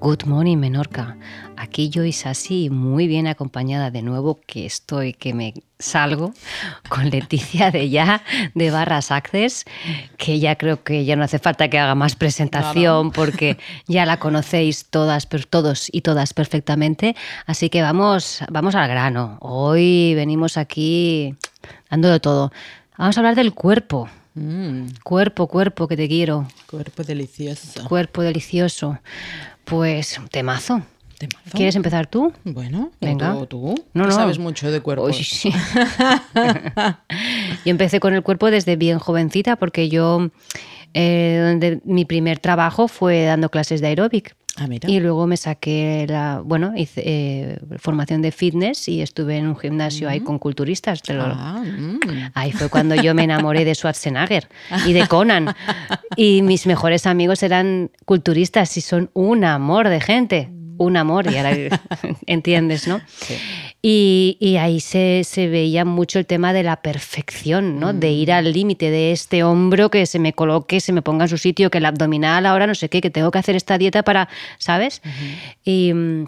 Good morning, Menorca. Aquí yo y Sasi, muy bien acompañada de nuevo, que estoy, que me salgo, con Leticia de ya, de Barras Access, que ya creo que ya no hace falta que haga más presentación porque ya la conocéis todas, todos y todas perfectamente. Así que vamos, vamos al grano. Hoy venimos aquí dando de todo. Vamos a hablar del cuerpo. Mm, Cuerpo, cuerpo, que te quiero. cuerpo delicioso. Cuerpo delicioso. Pues temazo. Temazo. ¿Quieres empezar tú? Bueno, Venga. ¿tú? tú? No, sabes mucho de cuerpos. Uy, sí. yo empecé con el cuerpo desde bien jovencita porque yo, eh, donde mi primer trabajo fue dando clases de aeróbic. Ah. Y luego me saqué la, bueno, hice eh, formación de fitness y estuve en un gimnasio ahí con culturistas. te lo- Ah, mm. Ahí fue cuando yo me enamoré de Schwarzenegger y de Conan. Y mis mejores amigos eran culturistas y son un amor de gente. Un amor, y ahora entiendes, ¿no? Y, y ahí se, se veía mucho el tema de la perfección, ¿no? De ir al límite de este hombro que se me coloque, se me ponga en su sitio, que el abdominal ahora no sé qué, que tengo que hacer esta dieta para, ¿sabes? Y. mm,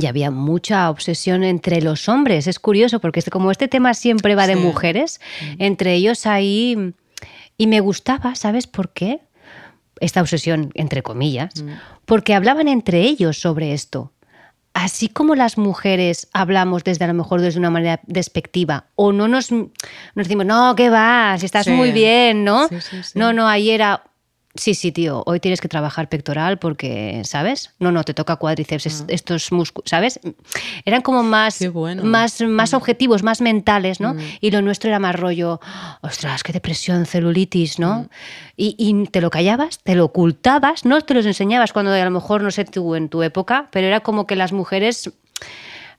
y había mucha obsesión entre los hombres. Es curioso porque este- como este tema siempre va de Sí. mujeres, entre ellos ahí... Y me gustaba, ¿sabes por qué? Esta obsesión, entre comillas, porque hablaban entre ellos sobre esto. Así como las mujeres hablamos desde a lo mejor desde una manera despectiva, o no nos, nos decimos, no, ¿qué vas? Estás Sí. muy bien, ¿no? Sí, sí, sí. No, no, ahí era, sí, sí, tío, hoy tienes que trabajar pectoral porque, ¿sabes? No, no, te toca cuádriceps, es- estos músculos, ¿sabes? Eran como más, Ah. Bueno. Mm. más, más objetivos, más mentales, ¿no? Y lo nuestro era más rollo, ostras, qué depresión, celulitis, Mm. ¿no? Y, y te lo callabas, te lo ocultabas, no te los enseñabas cuando a lo mejor, no sé tú en tu época, pero era como que las mujeres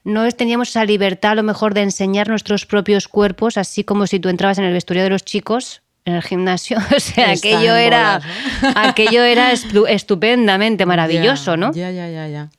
no teníamos esa libertad a lo mejor de enseñar nuestros propios cuerpos, así como si tú entrabas en el vestuario de los chicos en el gimnasio, o sea, aquello era, bolas, aquello era estu- estupendamente maravilloso, ¿no? Ya, ya, ya, ya.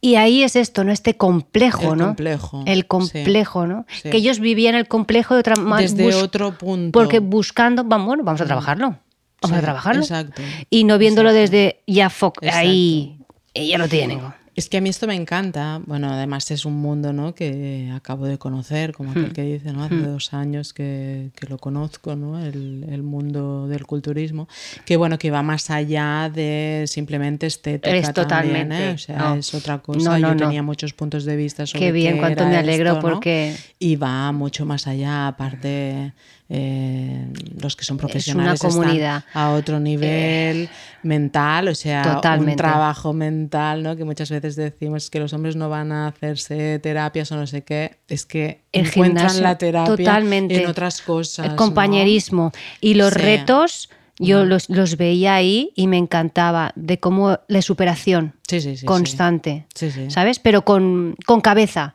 Y ahí es esto, ¿no? Este complejo, El ¿no? complejo, El sí. complejo, ¿no? Sí. Que ellos vivían el complejo de otra manera. Desde otro punto. Porque buscando, vamos, bueno, vamos a trabajarlo. Vamos a trabajarlo. exacto. Y no viéndolo desde ya Exacto. ahí, y ya lo tienen. Es que a mí esto me encanta. Bueno, además es un mundo ¿no? que acabo de conocer, como Hmm. aquel que dice, ¿no? Hace dos años que, que lo conozco, ¿no? El, el mundo del culturismo. Que bueno, que va más allá de simplemente estética. Es totalmente, también, ¿eh? O sea, no. es otra cosa. no, Yo no. tenía muchos puntos de vista sobre Qué bien, qué cuánto me alegro porque- Y va mucho más allá, aparte. Eh, los que son una profesionales están comunidad. a otro nivel mental, o sea, Totalmente. un trabajo mental, ¿no? Que muchas veces decimos que los hombres no van a hacerse terapias o no sé qué, es que El encuentran gimnasio, la terapia totalmente. en otras cosas. El ¿no? compañerismo. Y los Sí. retos, yo los, los veía ahí y me encantaba de cómo de superación Sí, sí, constante. Sí, sí. ¿Sabes? Pero con, con cabeza.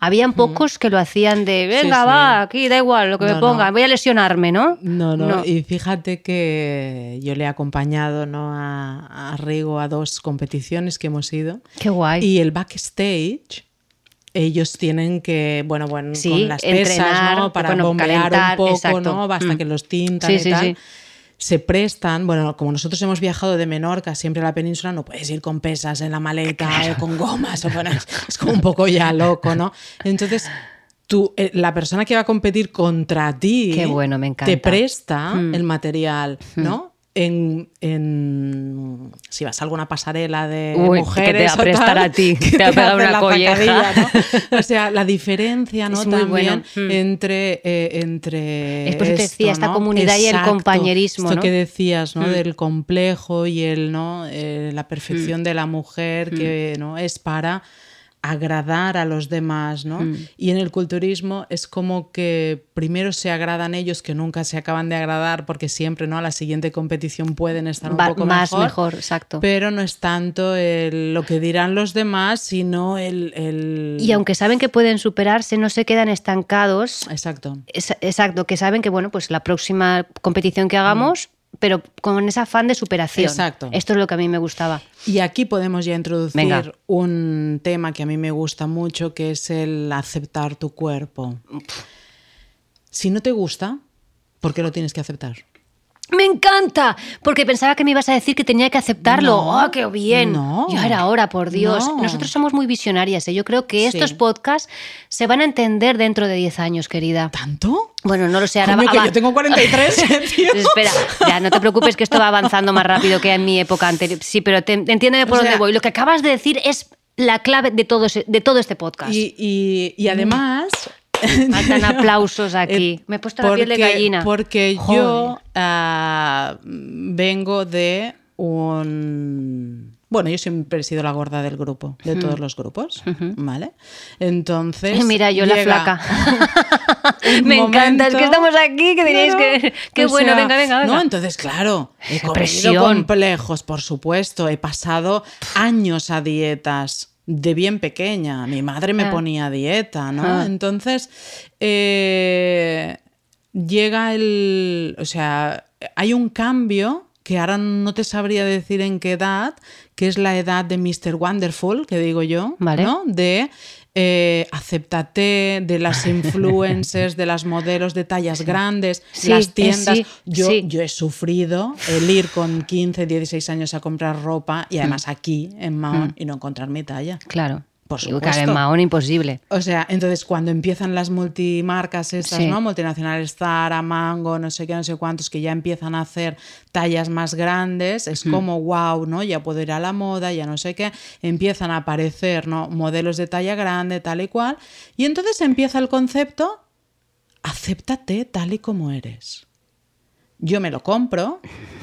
Habían pocos que lo hacían de, venga, sí. va, aquí da igual lo que me No, pongan, no. voy a lesionarme, ¿no? No, no, No. y fíjate que yo le he acompañado ¿no? a, a Rigo a dos competiciones que hemos ido. Qué guay. Y el backstage, ellos tienen que, bueno, bueno, Sí, con las pesas, entrenar, ¿no? Para bueno, bombear calentar, un poco, exacto. ¿no? Hasta Mm. que los tintan Sí, y sí, tal. Se prestan, bueno, como nosotros hemos viajado de Menorca siempre a la península, no puedes ir con pesas en la maleta o con gomas, o bueno, es, como un poco ya loco, ¿no? Entonces, tú, eh, la persona que va a competir contra ti Qué bueno, me encanta. te presta Mm. el material, ¿no? En, en- si vas a alguna pasarela de Uy, que mujeres te va a o prestar tal, a ti, que te va a pegar una la colleja. O sea, la diferencia, ¿no? Es muy bueno. También Mm. entre, eh, entre Es por eso te esto, decía, esta comunidad y el compañerismo, Esto ¿no? que decías, ¿no? Mm. Del complejo y el, ¿no? Eh, la Mm. perfección de la mujer que, ¿no? Es para agradar a los demás, ¿no? Mm. Y en el culturismo es como que primero se agradan ellos que nunca se acaban de agradar porque siempre, ¿no? A la siguiente competición pueden estar un Va- poco más mejor, mejor, exacto. Pero no es tanto el- lo que dirán los demás, sino el, el- Y aunque saben que pueden superarse, no se quedan estancados. Exacto. Es- exacto, que saben que bueno, pues la próxima competición que hagamos pero con ese afán de superación. Exacto. Esto es lo que a mí me gustaba. Y aquí podemos ya introducir Venga. un tema que a mí me gusta mucho, que es el aceptar tu cuerpo. Si no te gusta, ¿por qué lo tienes que aceptar? ¡Me encanta! Porque pensaba que me ibas a decir que tenía que aceptarlo. No, ¡Oh, qué bien! no. Ya era hora, por Dios. No. Nosotros somos muy visionarias. ¿eh? Yo creo que Sí. estos podcasts se van a entender dentro de 10 años, querida. ¿Tanto? Bueno, no lo sé. Ahora Coño, que yo tengo 43, tío. Espera, ya, no te preocupes que esto va avanzando más rápido que en mi época anterior. Sí, pero te- entiéndeme por O dónde sea- voy. Lo que acabas de decir es la clave de todo, ese- de todo este podcast. Y, y- y además... Faltan aplausos aquí. Eh, Me he puesto la piel de porque- gallina. Porque Joder. yo ah, vengo de un... Bueno, yo siempre he sido la gorda del grupo, de todos los grupos, ¿vale? Entonces... Mira, yo la flaca. Me encanta, es que estamos aquí, que diréis Claro. que... Qué O bueno, sea, venga, venga, venga. No, entonces, claro, he comido complejos, por supuesto. He pasado años a dietas de bien pequeña. Mi madre me Ah. ponía dieta, ¿no? Ah. Entonces, eh, llega el. O sea, hay un cambio que ahora no te sabría decir en qué edad, que es la edad de Mr. Wonderful, que digo yo, Vale. ¿no? De eh, acéptate, de las influencers, de las modelos de tallas grandes, Sí, las eh, tiendas. sí, yo, sí. yo he sufrido el ir con 15, 16 años a comprar ropa y además aquí en Mahón y no encontrar mi talla. Claro. Por Claro, en supuesto. Mahón imposible. O sea, entonces cuando empiezan las multimarcas estas, Sí. ¿no? Multinacionales Zara, Mango, no sé qué, no sé cuántos, que ya empiezan a hacer tallas más grandes, es como wow, ¿no? Ya puedo ir a la moda, ya no sé qué. Empiezan a aparecer, ¿no? Modelos de talla grande, tal y cual. Y entonces empieza el concepto, acéptate tal y como eres. Yo me lo compro,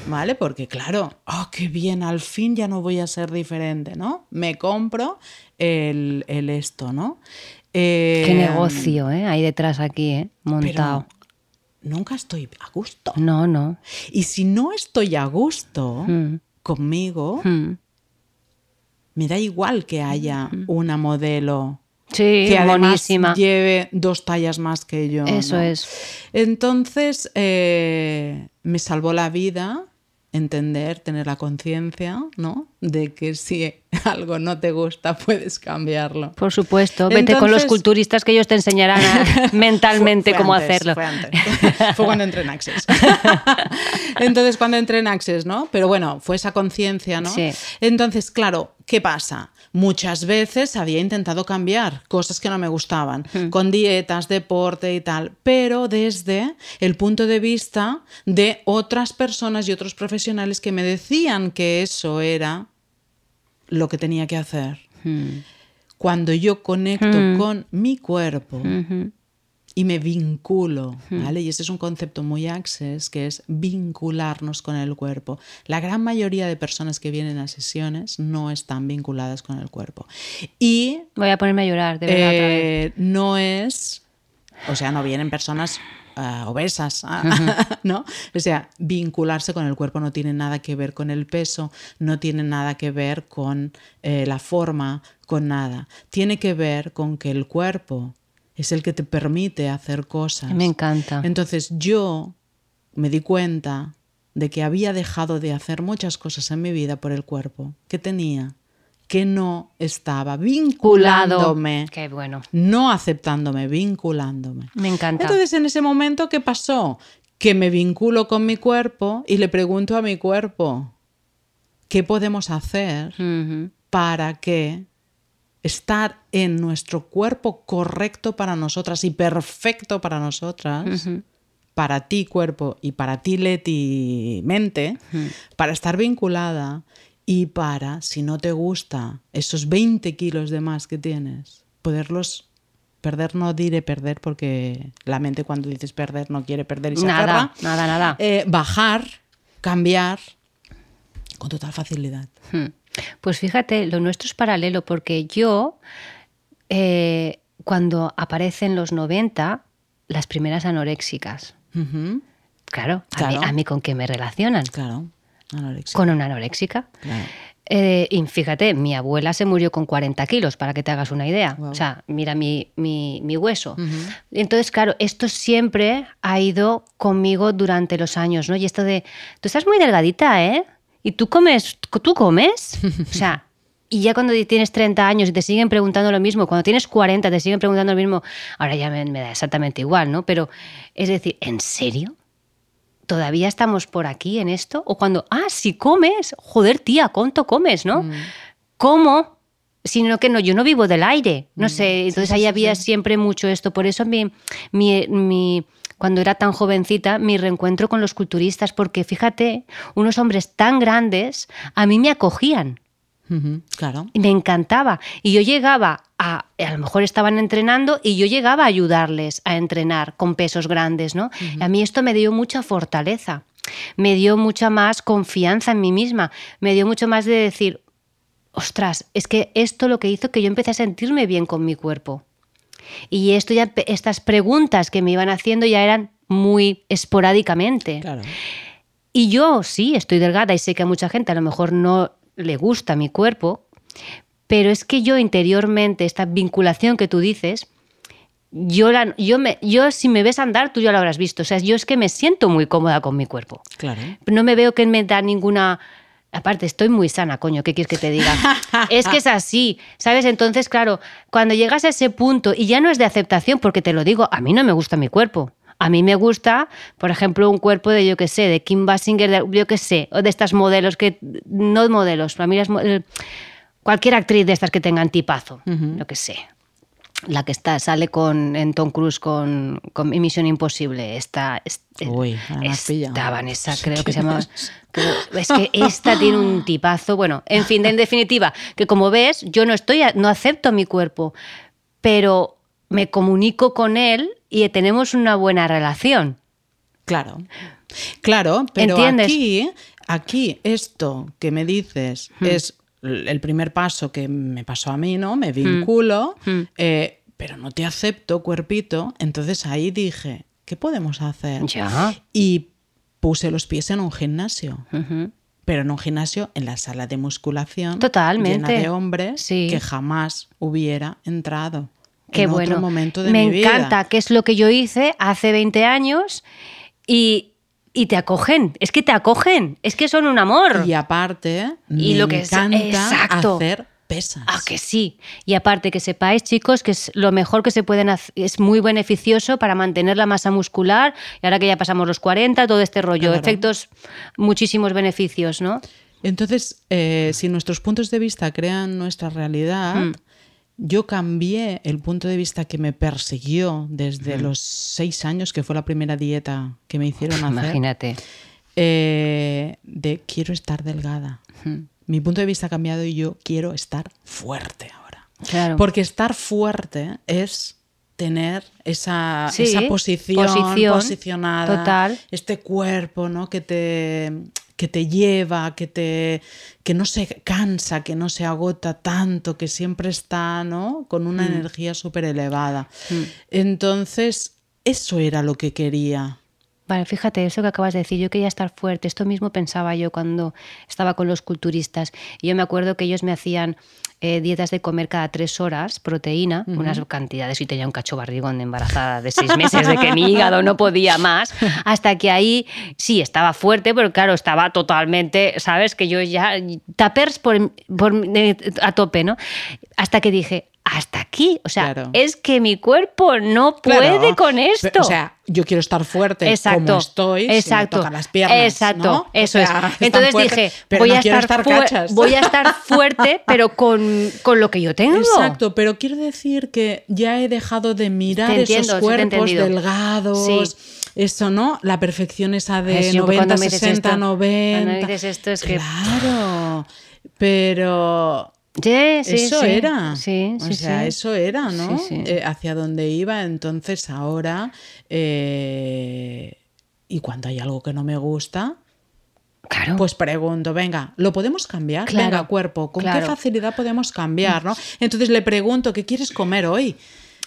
¿vale? Porque claro, oh, qué bien, al fin ya no voy a ser diferente, ¿no? Me compro el, el esto, ¿no? Eh, Qué negocio, ¿eh? Hay detrás aquí, ¿eh? Montado. Nunca estoy a gusto. No, no. Y si no estoy a gusto Mm. conmigo, Mm. me da igual que haya una modelo Sí, que además buenísima. lleve dos tallas más que yo. Eso ¿no? es. Entonces, eh, me salvó la vida entender, tener la conciencia, ¿no? De que si algo no te gusta, puedes cambiarlo. Por supuesto. Vete con los culturistas que ellos te enseñarán a- mentalmente Fue cómo antes, hacerlo. Fue antes. Fue cuando entré en Access. Entonces, cuando entré en Access, ¿no? Pero bueno, fue esa conciencia, ¿no? Sí. Entonces, claro, ¿qué pasa? Muchas veces había intentado cambiar cosas que no me gustaban, Hmm. con dietas, deporte y tal, pero desde el punto de vista de otras personas y otros profesionales que me decían que eso era lo que tenía que hacer. Mm. Cuando yo conecto Hmm. con mi cuerpo. Y me vinculo. ¿vale? Y ese es un concepto muy access, que es vincularnos con el cuerpo. La gran mayoría de personas que vienen a sesiones no están vinculadas con el cuerpo. Y Voy a ponerme a llorar, de verdad. otra vez. eh, no es, o sea, no vienen personas ah, obesas, ah, ¿no? O sea, vincularse con el cuerpo no tiene nada que ver con el peso, no tiene nada que ver con eh, la forma, con nada. Tiene que ver con que el cuerpo es el que te permite hacer cosas. Me encanta. Entonces yo me di cuenta de que había dejado de hacer muchas cosas en mi vida por el cuerpo que tenía, que no estaba vinculándome, Qué bueno. no aceptándome, vinculándome. Me encanta. Entonces en ese momento, ¿qué pasó? Que me vinculo con mi cuerpo y le pregunto a mi cuerpo, ¿qué podemos hacer para que estar en nuestro cuerpo correcto para nosotras y perfecto para nosotras, para ti cuerpo y para ti Leti mente, para estar vinculada y para, si no te gusta, esos 20 kilos de más que tienes, poderlos perder, no diré perder porque la mente cuando dices perder no quiere perder y se Nada, aferra. nada, nada. Eh, bajar, cambiar con total facilidad. Hmm. Pues fíjate, lo nuestro es paralelo porque yo, eh, cuando aparecen los 90, las primeras anoréxicas, claro, a. Mí, a mí con qué me relacionan? Claro, anorexia. Con una anoréxica. Claro. Eh, y fíjate, mi abuela se murió con 40 kilos, para que te hagas una idea. O sea, mira mi, mi- mi hueso. Entonces, claro, esto siempre ha ido conmigo durante los años, ¿no? Y esto de, tú estás muy delgadita, ¿eh? ¿Y tú comes? ¿Tú comes? O sea, y ya cuando tienes 30 años y te siguen preguntando lo mismo, cuando tienes 40 te siguen preguntando lo mismo, ahora ya me, me da exactamente igual, ¿no? Pero es decir, ¿en serio? ¿Todavía estamos por aquí en esto? O cuando, ah, si comes, joder, tía, ¿cuánto comes, no? ¿Cómo? Sino que no, yo no vivo del aire, no sé, entonces ahí había siempre mucho esto, por eso mi, mi, mi- cuando era tan jovencita, mi reencuentro con los culturistas, porque fíjate, unos hombres tan grandes a mí me acogían. Claro. Y me encantaba. Y yo llegaba a, a lo mejor estaban entrenando y yo llegaba a ayudarles a entrenar con pesos grandes, ¿no? A mí esto me dio mucha fortaleza, me dio mucha más confianza en mí misma, me dio mucho más de decir, ostras, es que esto lo que hizo que yo empecé a sentirme bien con mi cuerpo. Y esto ya, estas preguntas que me iban haciendo ya eran muy esporádicamente. Claro. Y yo sí, estoy delgada y sé que a mucha gente a lo mejor no le gusta mi cuerpo, pero es que yo interiormente, esta vinculación que tú dices, yo, la, yo, me, yo si me ves andar, tú ya lo habrás visto. O sea, yo es que me siento muy cómoda con mi cuerpo. Claro. No me veo que me da ninguna... Aparte, estoy muy sana, coño, ¿qué quieres que te diga? es que es así, ¿sabes? Entonces, claro, cuando llegas a ese punto, y ya no es de aceptación, porque te lo digo, a mí no me gusta mi cuerpo. A mí me gusta, por ejemplo, un cuerpo de, yo qué sé, de Kim Basinger, de, yo qué sé, o de estas modelos que, no modelos, para mí las cualquier actriz de estas que tengan tipazo, lo que sé. La que está, sale con, en Tom Cruise con, con Misión Imposible. Esta, es- Uy, esta Vanessa, creo que se llama. creo- es que esta tiene un tipazo. Bueno, en fin, en definitiva, que como ves, yo no estoy, no acepto mi cuerpo, pero me comunico con él y tenemos una buena relación. Claro. Claro, pero ¿Entiendes? aquí, aquí esto que me dices es l- el primer paso que me pasó a mí, ¿no? Me vinculo, eh, pero no te acepto, cuerpito. Entonces ahí dije, ¿qué podemos hacer? Ya. Y puse los pies en un gimnasio. Pero en un gimnasio, en la sala de musculación, Totalmente. llena de hombres Sí. que jamás hubiera entrado. Qué en bueno. otro momento de Me mi vida. encanta, que es lo que yo hice hace 20 años y, y te acogen. Es que te acogen. Es que son un amor. Y aparte, Y me lo que es- encanta exacto. hacer pesas. Ah, que sí. Y aparte que sepáis, chicos, que es lo mejor que se pueden hacer, es muy beneficioso para mantener la masa muscular. Y ahora que ya pasamos los 40, todo este rollo, Claro. efectos, muchísimos beneficios, ¿no? Entonces, eh, si nuestros puntos de vista crean nuestra realidad, Hmm. Yo cambié el punto de vista que me persiguió desde los seis años, que fue la primera dieta que me hicieron hacer. Imagínate. eh, de quiero estar delgada. Mi punto de vista ha cambiado y yo quiero estar fuerte ahora. Claro. Porque estar fuerte es tener esa, Sí, esa posición, posición, posicionada, total. este cuerpo ¿no? que, te, que te lleva, que, te, que no se cansa, que no se agota tanto, que siempre está ¿no? con una energía súper elevada. Entonces, eso era lo que quería. Vale, fíjate, eso que acabas de decir, yo quería estar fuerte, esto mismo pensaba yo cuando estaba con los culturistas. Y yo me acuerdo que ellos me hacían eh, dietas de comer cada tres horas, proteína, unas cantidades, y tenía un cacho barrigón de embarazada de seis meses, de que mi hígado no podía más, hasta que ahí sí estaba fuerte, pero claro, estaba totalmente, ¿sabes? Que yo ya, tapers por, por- de- a tope, ¿no? Hasta que dije, hasta aquí, o sea, Claro. es que mi cuerpo no puede Claro. con esto. O sea, yo quiero estar fuerte como estoy, exacto, si me tocan las piernas. exacto, ¿no? O eso sea, es. Entonces fuertes, dije, pero voy, no a estar estar voy a estar fuerte, pero con, con lo que yo tengo. Exacto, pero quiero decir que ya he dejado de mirar entiendo, esos cuerpos delgados. Sí. Eso, ¿no? La perfección esa de Es, yo 90, cuando me dices 60, esto- 90. cuando me dices esto es que- Claro, pero Sí, eso sí. era. Sí, o sea, eso era, ¿no? Eh, hacia dónde iba. Entonces ahora, eh, y cuando hay algo que no me gusta, Claro. pues pregunto, venga, ¿lo podemos cambiar? Claro, venga, cuerpo, ¿con claro. qué facilidad podemos cambiar? ¿no? Entonces le pregunto, ¿qué quieres comer hoy?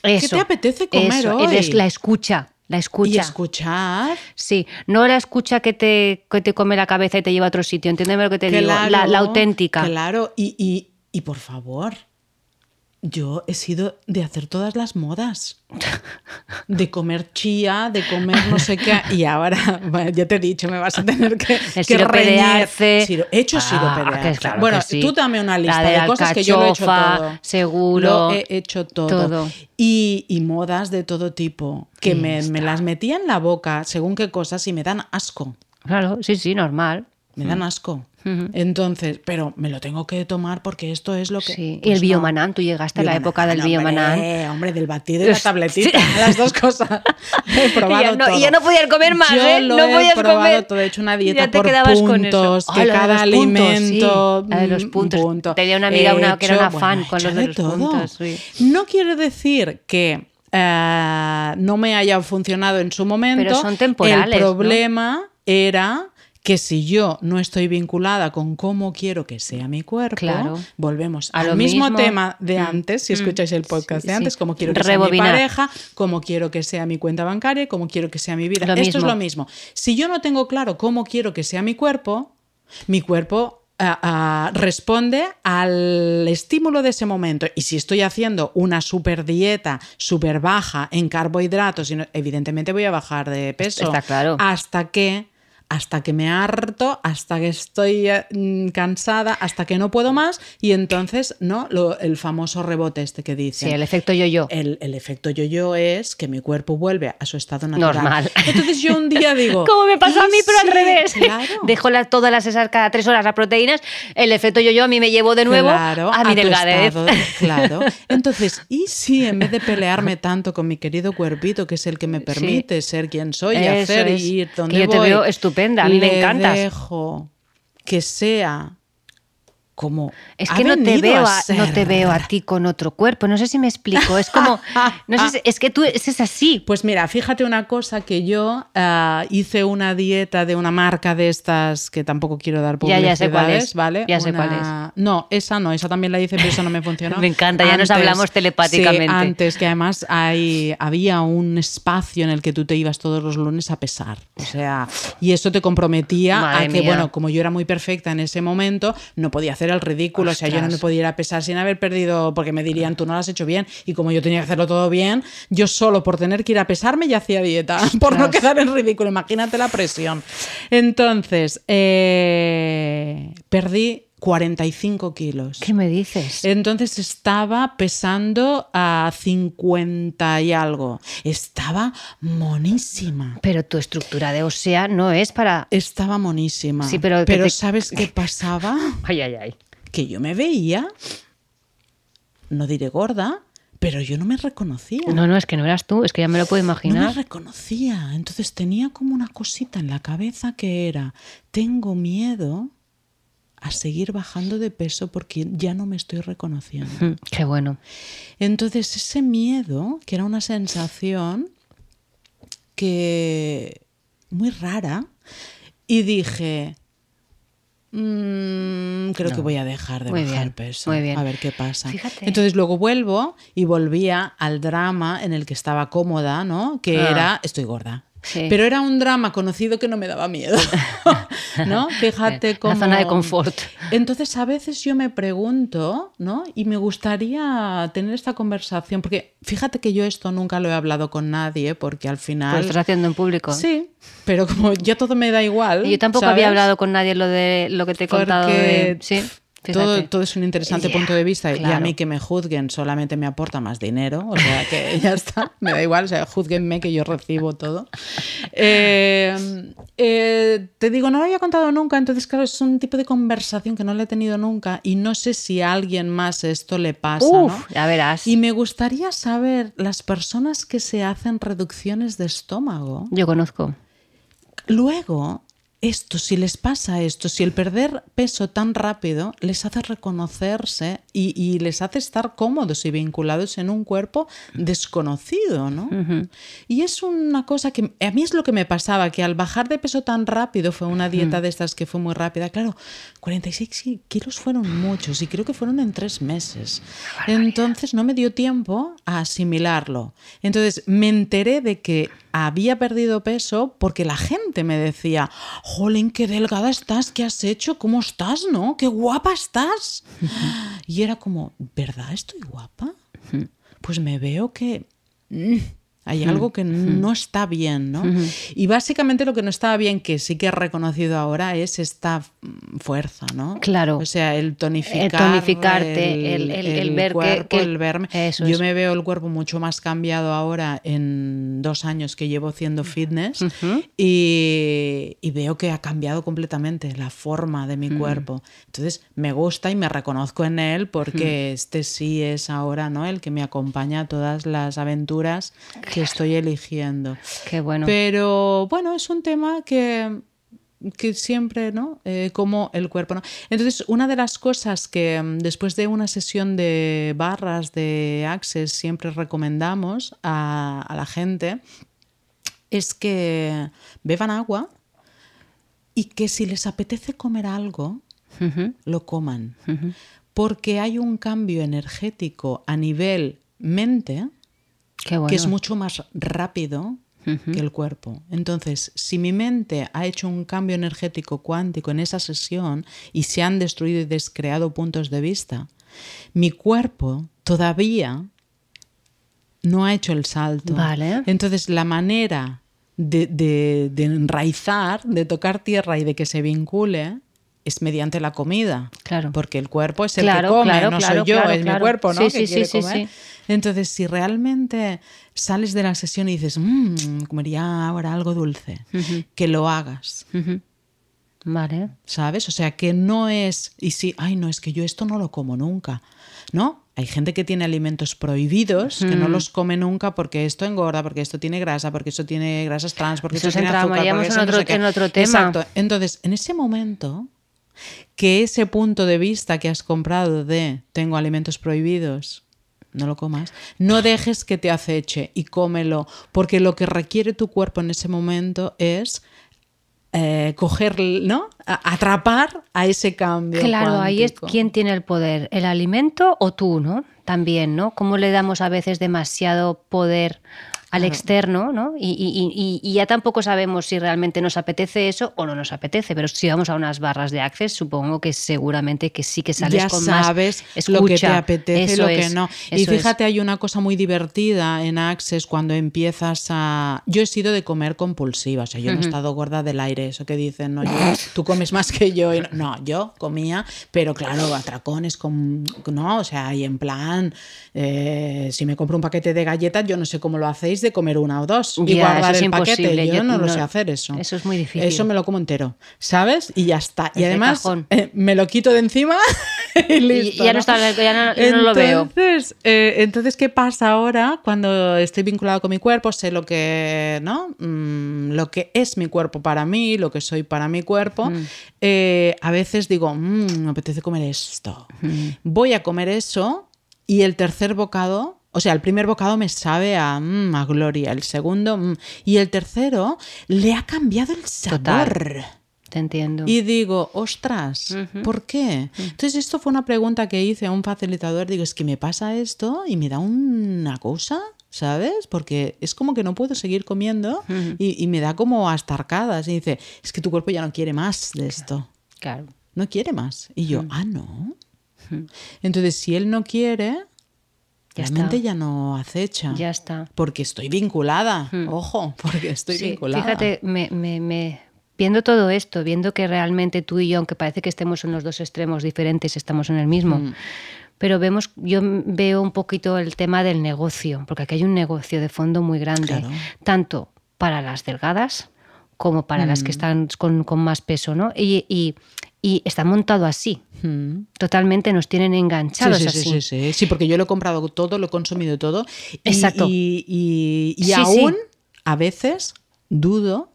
¿Qué Eso, te apetece comer eso, hoy? Es la escucha. La Y escucha. escuchar. Sí, no la escucha que te, que te come la cabeza y te lleva a otro sitio. Entiéndeme lo que te digo. La, la auténtica. Claro, y, y, y por favor, yo he sido de hacer todas las modas. De comer chía, de comer no sé qué. Y ahora, bueno, ya te he dicho, me vas a tener que. El que reñir. Siro- he hecho Ah, que claro bueno, que sí. tú dame una lista de de, cosas que yo lo he hecho todo. seguro, Lo he hecho todo. todo. Y, y modas de todo tipo. Que me, me las metía en la boca según qué cosas y me dan asco. Claro, sí, sí, normal. Me dan asco. Entonces, pero me lo tengo que tomar porque esto es lo que. Sí. y pues el no. biomanán, tú llegaste a la época del biomanán. Hombre, hombre, del batido y la Sí. tabletita, las dos cosas. He probado Y ya no- todo. y ya no podías comer más, Yo ¿eh? lo No he podías probado comer. todo. He hecho una Ya dieta te por quedabas con eso. puntos, Ah, que de cada puntos, alimento. sí. La de los mm, puntos. punto. Tenía una amiga una que era hecho- una fan bueno, he con hecho los de de los todo. puntos, sí. No quiere decir que eh, no me haya funcionado en su momento. Pero son temporales, El ¿no? problema era que si yo no estoy vinculada con cómo quiero que sea mi cuerpo, Claro. volvemos A al lo mismo, mismo. tema de Mm. antes, si escucháis el podcast de antes, cómo quiero que sea mi pareja, cómo quiero que sea mi cuenta bancaria, cómo quiero que sea mi vida. Lo Esto mismo. es lo mismo. Si yo no tengo claro cómo quiero que sea mi cuerpo, mi cuerpo ah, ah, responde al estímulo de ese momento. Y si estoy haciendo una super dieta, súper baja en carbohidratos, evidentemente voy a bajar de peso. Está claro. Hasta que hasta que me harto, hasta que estoy eh, mm, cansada, hasta que no puedo más, y entonces, ¿no? Lo- el famoso rebote este que dice. Sí, el efecto yo-yo. El, el efecto yo-yo es que mi cuerpo vuelve a su estado natural. Normal. Entonces yo un día digo. Como me pasó a ¿y mí, pero al si- revés. Claro. Dejo las, todas las esas cada tres horas las proteínas. El efecto yo-yo a mí me llevó de nuevo Claro, a mi tu delgadez. estado, claro. Entonces, ¿y si en vez de pelearme tanto con mi querido cuerpito, que es el que me permite ser quien soy y Eso hacer es. y ir donde Que yo te voy, veo estupenda, a mí me le encantas. dejo que sea como Es que no te veo a a, no te veo a ti con otro cuerpo. No sé si me explico. Es como, no sé, si- es que tú es, es así. Pues mira, fíjate una cosa que yo ah, hice una dieta de una marca de estas que tampoco quiero dar Ya, publicidades, ya sé cuál es, ¿vale? ya sé Una- cuál No, esa no, esa también la hice, pero esa no me funcionó. Me encanta, ya nos hablamos telepáticamente. Sí, antes que además hay, había un espacio en el que tú te ibas todos los lunes a pesar, o sea, y eso te comprometía Madre a que mía. bueno, como yo era muy perfecta en ese momento, no podía hacer el ridículo, o sea, yo no me Ostras. podía ir a pesar sin haber perdido, porque me dirían, tú no lo has hecho bien, y como yo tenía que hacerlo todo bien, yo solo por tener que ir a pesarme ya hacía dieta, por no quedar en ridículo, imagínate la presión. Entonces, eh, perdí 45 kilos. ¿Qué me dices? Entonces estaba pesando a 50 y algo. Estaba monísima. Pero tu estructura de ósea no es para. Estaba monísima. Sí, pero que te- ¿sabes qué pasaba? Ay, ay, ay. Que yo me veía, no diré gorda, pero yo no me reconocía. No, no, es que no eras tú, es que ya me lo puedo No me imaginar. reconocía. Entonces tenía como una cosita en la cabeza que era, tengo miedo a seguir bajando de peso porque ya no me estoy reconociendo. Mm, Qué bueno. Entonces ese miedo, que era una sensación que muy rara, y dije, "Mm, creo que voy a dejar de Muy bajar bien, peso, muy bien. a ver qué pasa. Fíjate. Entonces luego vuelvo y volvía al drama en el que estaba cómoda, ¿no? Que Ah. era, estoy gorda. Sí. Pero era un drama conocido que no me daba miedo. ¿No? Fíjate Bien, la cómo. zona de confort. Entonces a veces yo me pregunto, ¿no? Y me gustaría tener esta conversación, porque fíjate que yo esto nunca lo he hablado con nadie, porque al final... Pues lo estás haciendo en público. Sí, pero como ya todo me da igual. Y yo tampoco ¿sabes? había hablado con nadie lo de lo que te he contado. De- Sí, todo, todo es un interesante punto de vista y a mí que me juzguen solamente me aporta más dinero, o sea que ya está, me da igual, o sea, juzguenme que yo recibo todo. Eh, eh, te digo, no lo había contado nunca, entonces claro, es un tipo de conversación que no le he tenido nunca y no sé si a alguien más esto le pasa. Uf, ¿no? ya verás. Y me gustaría saber, las personas que se hacen reducciones de estómago, Yo conozco. luego esto, si les pasa esto, si el perder peso tan rápido les hace reconocerse y, y les hace estar cómodos y vinculados en un cuerpo desconocido, ¿no? Y es una cosa que a mí es lo que me pasaba, que al bajar de peso tan rápido, fue una dieta de estas que fue muy rápida, claro, 46 kilos fueron muchos y creo que fueron en tres meses. Entonces no me dio tiempo a asimilarlo. Entonces me enteré de que había perdido peso porque la gente me decía, jolín, qué delgada estás, ¿qué has hecho? ¿Cómo estás, no? ¡Qué guapa estás! y era como, ¿verdad estoy guapa? Pues me veo que... hay algo que no está bien, ¿no? Y básicamente lo que no estaba bien, que sí que he reconocido ahora, es esta mm, fuerza, ¿no? Claro. O sea, el tonificar. El tonificarte, el- el- el ver que- cuerpo, que- el verme. Eso Yo es. me veo el cuerpo mucho más cambiado ahora en dos años que llevo haciendo fitness y, y veo que ha cambiado completamente la forma de mi cuerpo. Entonces me gusta y me reconozco en él porque este sí es ahora ¿no? el que me acompaña a todas las aventuras que estoy eligiendo. Qué bueno. Pero bueno, es un tema que, que siempre, ¿no? Eh, como el cuerpo, ¿no? Entonces, una de las cosas que mm, después de una sesión de barras de Access siempre recomendamos a, a la gente es que beban agua y que si les apetece comer algo, lo coman. Porque hay un cambio energético a nivel mente bueno. que es mucho más rápido que el cuerpo. Entonces, si mi mente ha hecho un cambio energético cuántico en esa sesión y se han destruido y descreado puntos de vista, mi cuerpo todavía no ha hecho el salto. Vale. Entonces, la manera de, de- de enraizar, de tocar tierra y de que se vincule es mediante la comida. Claro. Porque el cuerpo es el Claro, que come, claro, no soy yo, es mi cuerpo, ¿no? Sí, que sí, sí, quiere sí, comer. sí. Entonces, si realmente sales de la sesión y dices, "Mm, comería ahora algo dulce, que lo hagas. Vale. ¿sabes? O sea, que no es, y si, ay, no, es que yo esto no lo como nunca, ¿no? Hay gente que tiene alimentos prohibidos, que no los come nunca porque esto engorda, porque esto tiene grasa, porque esto tiene grasas trans, porque Eso esto tiene azúcar, porque en eso no sé en otro tema. Exacto. Entonces, en ese momento, que ese punto de vista que has comprado de tengo alimentos prohibidos, no lo comas, no dejes que te aceche y cómelo, porque lo que requiere tu cuerpo en ese momento es eh, coger, ¿no? A- atrapar a ese cambio. Claro, ahí es quién tiene el poder, el alimento o tú, ¿no? También, ¿no? Cómo le damos a veces demasiado poder al externo, ¿no? Y, y- y- y ya tampoco sabemos si realmente nos apetece eso o no nos apetece, pero si vamos a unas barras de Access, supongo que seguramente que sí que sales ya con más sabes lo que te escucha. apetece lo que es, no. Y es. fíjate, hay una cosa muy divertida en Access cuando empiezas a... Yo he sido de comer compulsiva, o sea, yo no he estado gorda del aire, eso que dicen, no, yo- tú comes más que yo. y no, no, yo comía, pero claro, atracones con... No, o sea, y en plan, eh, si me compro un paquete de galletas, yo no sé cómo lo hacéis de comer una o dos y Ya, guardar el paquete. Yo, yo no, lo sé hacer eso. eso es muy difícil. Eso me lo como entero, ¿sabes? Y ya está. Y Es además eh, me lo quito de encima y listo. ya no está- ya no- lo veo. Entonces, eh, entonces, ¿qué pasa ahora cuando estoy vinculado con mi cuerpo? Sé lo que, ¿no? Mm, lo que es mi cuerpo para mí, lo que soy para mi cuerpo. Mm. Eh, a veces digo, "Mm, me apetece comer esto. Mm. Voy a comer eso y el tercer bocado... O sea, el primer bocado me sabe a, mm, a gloria, el segundo mm, y el tercero le ha cambiado el sabor. Total. Te entiendo. Y digo, ostras, ¿por qué? Entonces, esto fue una pregunta que hice a un facilitador. Digo, es que me pasa esto y me da una cosa, ¿sabes? Porque es como que no puedo seguir comiendo y, y me da como hasta arcadas. Y dice, es que tu cuerpo ya no quiere más de esto. Claro. No quiere más. Y yo, ah, no. Entonces, si él no quiere, Ya la mente ya no acecha. Ya está. Porque estoy vinculada. Ojo, porque estoy Sí, vinculada. Fíjate, me, me- me- viendo todo esto, viendo que realmente tú y yo, aunque parece que estemos en los dos extremos diferentes, estamos en el mismo. Mm. Pero vemos, yo veo un poquito el tema del negocio, porque aquí hay un negocio de fondo muy grande, Claro. tanto para las delgadas como para las que están con, con más peso, ¿no? Y, y- y está montado así. Mm. Totalmente nos tienen enganchados sí, sí, así. Sí, sí, porque yo lo he comprado todo, lo he consumido todo. Exacto. Y, y- y Sí, aún a veces dudo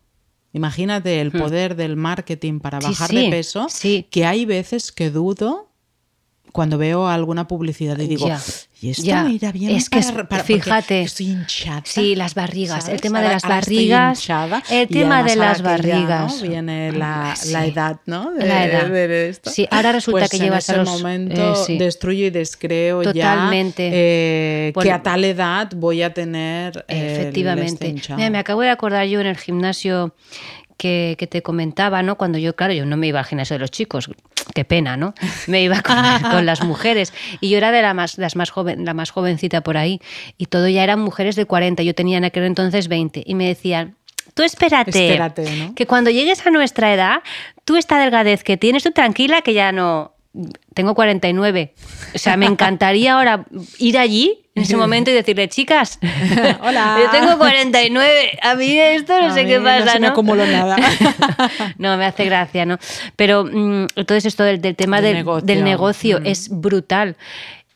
Imagínate el poder del marketing para Hmm. Sí, bajar sí, de peso, sí. que hay veces que dudo cuando veo alguna publicidad y digo, Ya, ¿y esto ya. me irá bien? Es que es- para- fíjate. Estoy hinchada. Sí, las barrigas, el tema de las barrigas, hinchada el tema de las que ya, ¿no? barrigas. Viene la, Sí. la edad, ¿no? De, La edad. de esto. Sí, ahora resulta Pues que en llevas a ese los- momento eh, sí. destruyo y descreo Totalmente. ya eh, que a tal edad voy a tener Efectivamente. este. Mira, me acabo de acordar yo en el gimnasio que, que te comentaba, ¿no? Cuando yo, claro, yo no me iba al gimnasio de los chicos, qué pena, ¿no? Me iba con, con las mujeres. Y yo era de la más, las más joven, la más jovencita por ahí. Y todo ya eran mujeres de 40. Yo tenía en aquel entonces 20. Y me decían, tú espérate, Espérate, ¿no? que cuando llegues a nuestra edad, tú esta delgadez que tienes, tú tranquila que ya no... Tengo 49. O sea, me encantaría ahora ir allí en ese momento y decirle, chicas, Hola. yo tengo 49. A mí esto no A sé qué no pasa, se me acumuló nada. no, me hace gracia, ¿no? Pero mm, entonces esto del, del tema Del del, negocio. del negocio Mm. es brutal.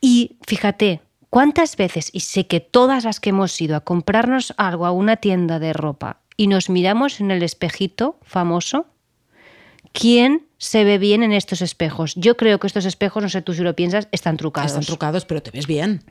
Y fíjate, ¿cuántas veces, y sé que todas las que hemos ido a comprarnos algo a una tienda de ropa y nos miramos en el espejito famoso, ¿quién se ve bien en estos espejos? Yo creo que estos espejos, no sé tú si lo piensas, están trucados. Están trucados, pero te ves bien.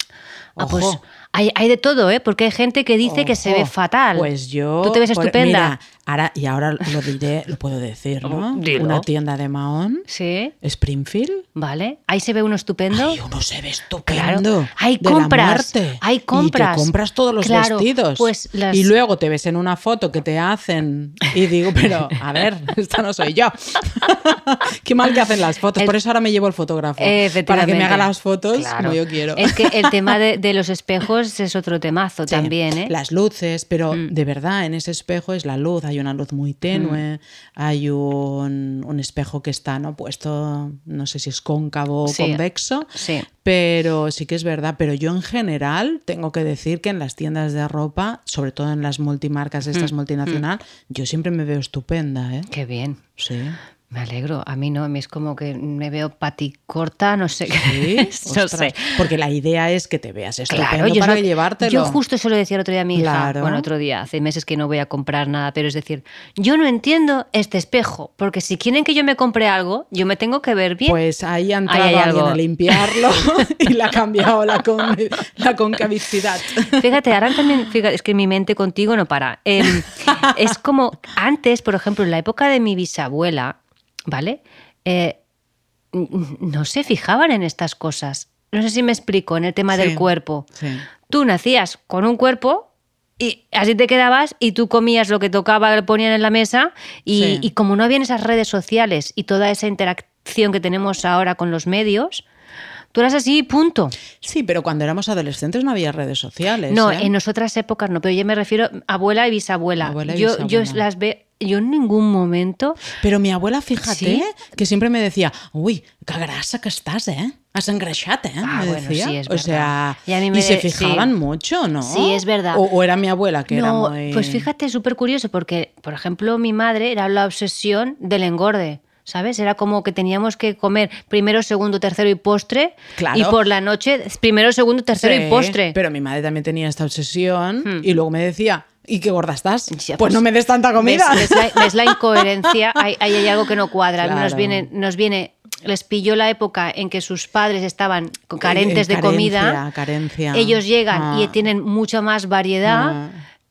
Ah, pues Ojo. hay, hay de todo, ¿eh? Porque hay gente que dice que se ve fatal. Pues yo. Tú te ves por- estupenda. mira, ahora, y ahora lo diré, lo puedo decir, ¿no? Dilo. Una tienda de Mahón, Sí, Springfield. vale. Ahí se ve uno estupendo. Ay, uno se ve estupendo. Claro. Hay de la compras, muerte. hay compras. Y te compras todos los Claro, vestidos. pues las- Y luego te ves en una foto que te hacen y digo, pero a ver, esta no soy yo. Qué mal que hacen las fotos. El- Por eso ahora me llevo el fotógrafo. Para que me haga las fotos Claro. como yo quiero. Es que el tema de, de los espejos es otro temazo Sí, también, ¿eh? Las luces, pero Mm. de verdad en ese espejo es la luz, hay una luz muy tenue, hay un, un espejo que está ¿no? puesto, no sé si es cóncavo o Sí, convexo, sí. pero sí que es verdad. Pero yo en general tengo que decir que en las tiendas de ropa, sobre todo en las multimarcas Mm, estas multinacional, yo siempre me veo estupenda, ¿eh? Qué bien. Sí. Me alegro. A mí no, a mí es como que me veo paticorta, no sé qué Sí, es, no sé. Porque la idea es que te veas estupendo Claro, yo, para no- llevártelo. yo justo se lo decía el otro día a mi hija, bueno, otro día, hace meses que no voy a comprar nada, pero es decir, yo no entiendo este espejo, porque si quieren que yo me compre algo, yo me tengo que ver bien. Pues ahí ha Ahí entrado hay alguien algo. a limpiarlo y le ha cambiado la, con- la concavidad. Fíjate, ahora también, fíjate, es que mi mente contigo no para. Em, es como antes, por ejemplo, en la época de mi bisabuela, ¿vale? Eh, no se fijaban en estas cosas. No sé si me explico, en el tema Sí, del cuerpo. sí. Tú nacías con un cuerpo y así te quedabas y tú comías lo que tocaba, le ponían en la mesa y, Sí. y como no habían esas redes sociales y toda esa interacción que tenemos ahora con los medios, tú eras así, punto. Sí, pero cuando éramos adolescentes no había redes sociales. No, ¿eh? en otras épocas no, pero yo me refiero a abuela y bisabuela. Abuela y yo, yo bisabuela. las veo, yo en ningún momento. Pero mi abuela, fíjate, ¿Sí? que siempre me decía, uy, qué grasa que estás, ¿eh? Has engreixat, ¿eh? Ah, me bueno, decía. sí, es o sea, verdad. Y a mí me se de- fijaban mucho, ¿no? Sí, es verdad. O, o era mi abuela que era muy... pues fíjate, súper curioso, porque, por ejemplo, mi madre era la obsesión del engorde. ¿Sabes? Era como que teníamos que comer primero, segundo, tercero y postre. Claro. Y por la noche, primero, segundo, tercero Sí, y postre. Pero mi madre también tenía esta obsesión y luego me decía, ¿y qué gorda estás? Pues, no me des tanta comida. ¿Ves, ves la, ves la incoherencia? Ahí ahí hay, algo que no cuadra. Nos viene, nos viene, les pilló la época en que sus padres estaban carentes Eh, de comida. carencia, carencia. Ellos llegan y Ah. tienen mucha más variedad. Ah.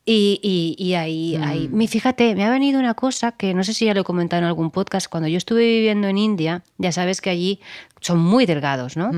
Y, y- y ahí, ahí. Mi- Fíjate, me ha venido una cosa que no sé si ya lo he comentado en algún podcast. Cuando yo estuve viviendo en India, ya sabes que allí son muy delgados, ¿no?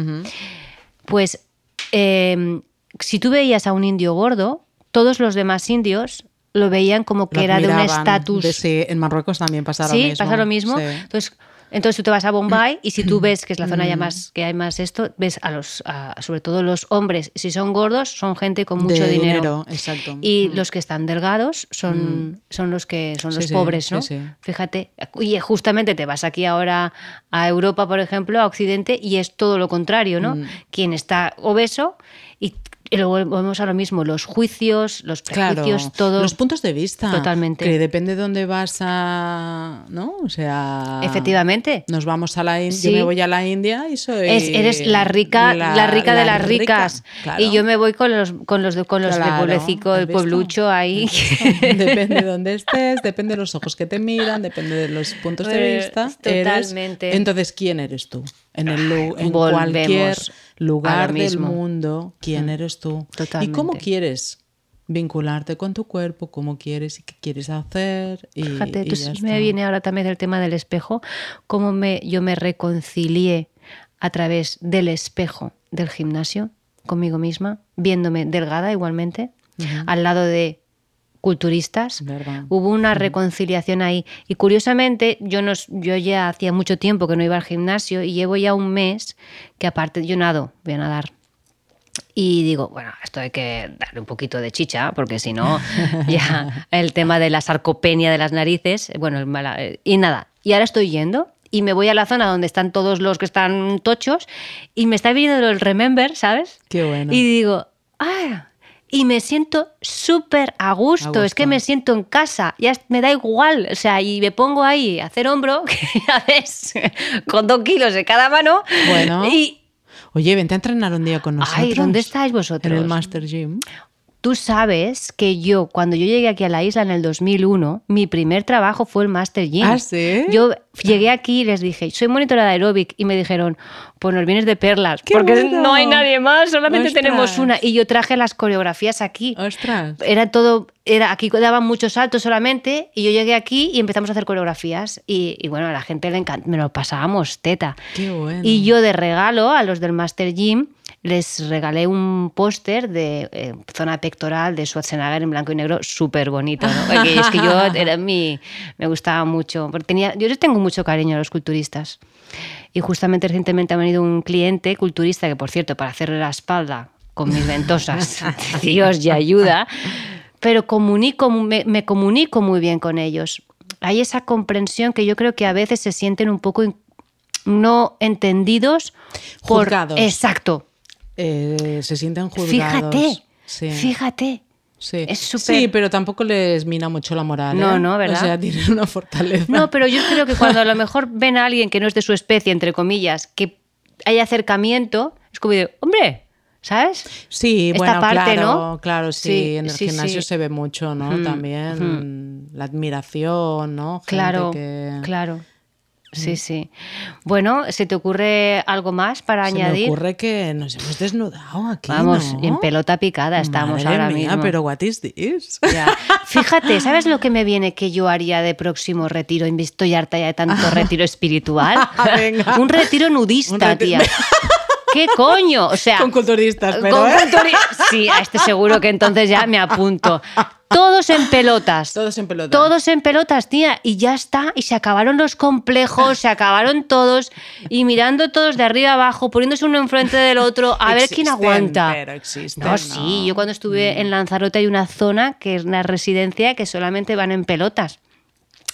Pues eh, si tú veías a un indio gordo, todos los demás indios lo veían como que Lo era de un estatus. Sí, en Marruecos también pasa lo Sí, mismo. pasa lo mismo. Sí. Entonces, entonces tú te vas a Bombay y si tú ves que es la zona ya más que hay más esto, ves a los, a- sobre todo los hombres, si son gordos, son gente con mucho De dinero. exacto. Y los que están delgados son, son los que son Sí, los sí, pobres, sí, ¿no? sí. Fíjate, y justamente te vas aquí ahora a Europa, por ejemplo, a Occidente, y es todo lo contrario, ¿no? Mm. Quien está obeso y y luego volvemos a lo mismo, los juicios, los prejuicios, Claro, todo. los puntos de vista. Totalmente. Que depende de dónde vas a. ¿No? O sea. Efectivamente. Nos vamos a la India. Sí. Yo me voy a la India y soy. Es- eres la rica, la, rica de las rica, ricas. claro. Y yo me voy con los, con los, de- con los Claro, de pueblecico, ¿has el pueblucho ahí. depende de dónde estés, depende de los ojos que te miran, depende de los puntos de Eh, vista. Eres- totalmente. entonces, ¿quién eres tú? En, el, en Volvemos cualquier lugar del mundo, ¿quién eres tú? ¿Y cómo quieres vincularte con tu cuerpo? ¿Cómo quieres y qué quieres hacer? Y, Fíjate, y tú ya me viene ahora también el tema del espejo, cómo me, yo me reconcilié a través del espejo del gimnasio conmigo misma, viéndome delgada igualmente, al lado de culturistas. Verdad. Hubo una reconciliación ahí. Y curiosamente, yo, no, yo ya hacía mucho tiempo que no iba al gimnasio y llevo ya un mes que aparte yo nado, voy a nadar. Y digo, bueno, esto hay que darle un poquito de chicha, porque si no, ya el tema de la sarcopenia de las narices, bueno, mala- y nada. Y ahora estoy yendo y me voy a la zona donde están todos los que están tochos y me está viniendo el remember, ¿sabes? Qué bueno. Y digo, ah, y me siento súper a gusto. Es que me siento en casa, ya me da igual, o sea, y me pongo ahí a hacer hombro, que ya ves, con dos kilos de cada mano. Bueno. Y, Oye, vente a entrenar un día con nosotros. Ay, ¿dónde estáis En vosotros? el Master Gym. Tú sabes que yo, cuando yo llegué aquí a la isla en el 2001, mi primer trabajo fue el Master Gym. ¿Ah, sí? Yo llegué aquí y les dije, soy monitora de aeróbic. Y me dijeron, pues nos vienes de perlas. ¡Qué porque bueno! no hay nadie más, solamente Ostras. tenemos una. Y yo traje las coreografías aquí. Ostras. Era todo, era, aquí daban muchos saltos solamente y yo llegué aquí y empezamos a hacer coreografías y, y bueno, a la gente le encanta, me lo pasábamos teta. Qué bueno. Y yo de regalo a los del Master Gym les regalé un póster de eh, zona pectoral de Schwarzenegger en blanco y negro, súper bonito. ¿no? Porque es que yo era mi, me gustaba mucho. Porque tenía, yo les tengo mucho cariño a los culturistas. Y justamente recientemente ha venido un cliente culturista que, por cierto, para hacerle la espalda con mis ventosas, Dios y ayuda, pero comunico, me, me comunico muy bien con ellos. Hay esa comprensión que yo creo que a veces se sienten un poco no entendidos por Juzgados. exacto Eh, se sienten juzgados. fíjate Sí. fíjate Sí. Es súper- Sí, pero tampoco les mina mucho la moral. No, ¿eh? no, ¿verdad? O sea, tienen una fortaleza. no pero yo creo que cuando a lo mejor ven a alguien que no es de su especie entre comillas que hay acercamiento es como de hombre sabes Sí, Esta bueno, parte, claro, ¿no? claro, sí, Sí, en el sí, gimnasio sí. se ve mucho, ¿no? Ujú, También la admiración, ¿no? Gente claro que- claro sí sí bueno se te ocurre algo más para Se añadir me ocurre que nos hemos desnudado aquí, vamos ¿no? en pelota picada estamos Madre ahora mía, mismo pero what is this? Ya. Fíjate, ¿sabes lo que me viene que yo haría de próximo retiro? Estoy harta ya de tanto retiro espiritual. Venga. Un retiro nudista, Un tía. ¿Qué coño? O sea, Con culturistas, pero con ¿eh? culturi- Sí, a este seguro que entonces ya me apunto. Todos en pelotas. Todos en pelota. Todos en pelotas, tía. Y ya está. Y se acabaron los complejos, se acabaron todos. Y mirando todos de arriba abajo, poniéndose uno enfrente del otro, a ver quién aguanta. pero existen, no, ¿no? sí. Yo cuando estuve en Lanzarote hay una zona que es una residencia que solamente van en pelotas.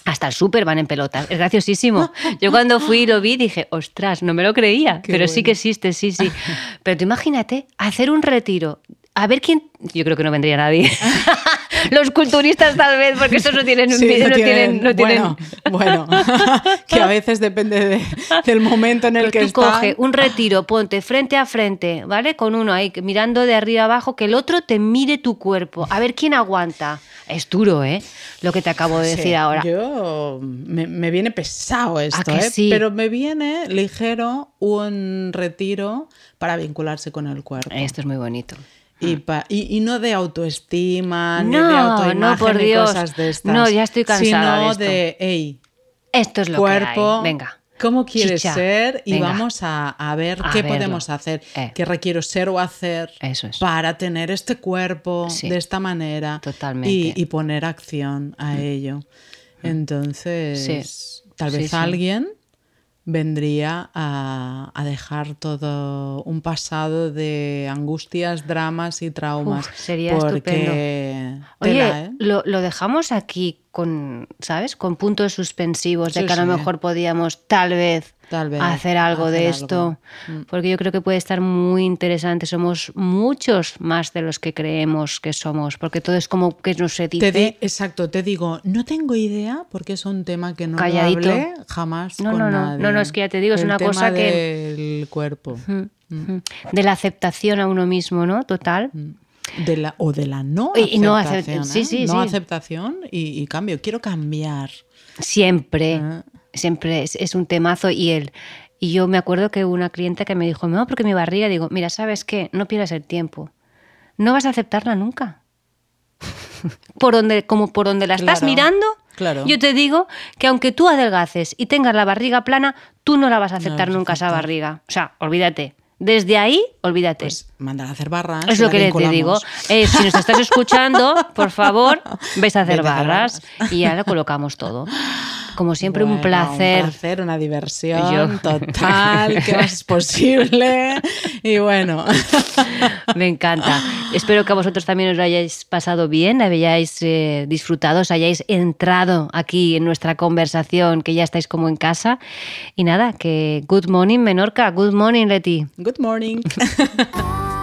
Hasta el súper van en pelotas. Es graciosísimo. Yo cuando fui y lo vi dije, ostras, no me lo creía. Qué pero sí que existe, sí, sí. Pero tú imagínate hacer un retiro. A ver quién. Yo creo que no vendría nadie. Los culturistas, tal vez, porque esos no tienen. Sí, no tienen, no tienen- Bueno, bueno. que a veces depende de- del momento en el Pero que tú están. coge un retiro, ponte frente a frente, ¿vale? Con uno ahí mirando de arriba abajo, que el otro te mire tu cuerpo, a ver quién aguanta. Es duro, ¿eh? Lo que te acabo de Sí, decir ahora. Yo me, me viene pesado esto, que ¿eh? sí? pero me viene ligero un retiro para vincularse con el cuerpo. Esto es muy bonito. Y, pa- y, y no de autoestima, ni de no, autoimagen, por ni Dios. cosas de estas. No, ya estoy cansada Sino de esto. de, hey, Esto es lo cuerpo, que hay. Venga. ¿cómo quieres Chicha. ser? Y Venga. vamos a, a ver A qué verlo. podemos hacer, Eh. qué requiero ser o hacer Eso es. para tener este cuerpo Sí. de esta manera Totalmente. Y, y poner acción a ello. Entonces, Sí. tal vez sí. alguien vendría a, a dejar todo un pasado de angustias, dramas y traumas. Uf, sería porque Oye, tela, ¿eh? lo, lo dejamos aquí con, ¿sabes? Con puntos suspensivos de Sí, que a lo sí. mejor podíamos tal vez, Tal vez hacer algo de hacer esto, algo. Mm. porque yo creo que puede estar muy interesante. Somos muchos más de los que creemos que somos, porque todo es como que no se dice. Te di- exacto, te digo, no tengo idea porque es un tema que no lo Calladito. hablé jamás No, con no, no. nadie. No, no, es que ya te digo, es una tema cosa que- del cuerpo, Ujú. de la aceptación a uno mismo, ¿no? Total. de la o de la no Y- y no aceptación, acep- sí, ¿eh? sí, no sí. aceptación y, y cambio. Quiero cambiar. Siempre, Ah. Siempre es, es un temazo y él. Y yo me acuerdo que una clienta que me dijo, no, porque mi barriga, digo, mira, ¿sabes qué? No pierdas el tiempo. No vas a aceptarla nunca. por donde, como por donde la estás Claro, mirando, claro. yo te digo que aunque tú adelgaces y tengas la barriga plana, tú no la vas a aceptar nunca esa barriga. O sea, olvídate. Desde ahí, olvídate. Pues mandar a hacer barras. Es lo que le- te digo. vinculamos. Eh, si nos estás escuchando, por favor, ves a hacer Vete barras. y ya lo colocamos todo. Como siempre, un Bueno, placer. Un placer, una diversión Yo- total, que más es posible. Y bueno, Me encanta. Espero que a vosotros también os lo hayáis pasado bien, hayáis eh, disfrutado, os hayáis entrado aquí en nuestra conversación, que ya estáis como en casa. Y nada, que good morning Menorca, good morning Leti. good morning.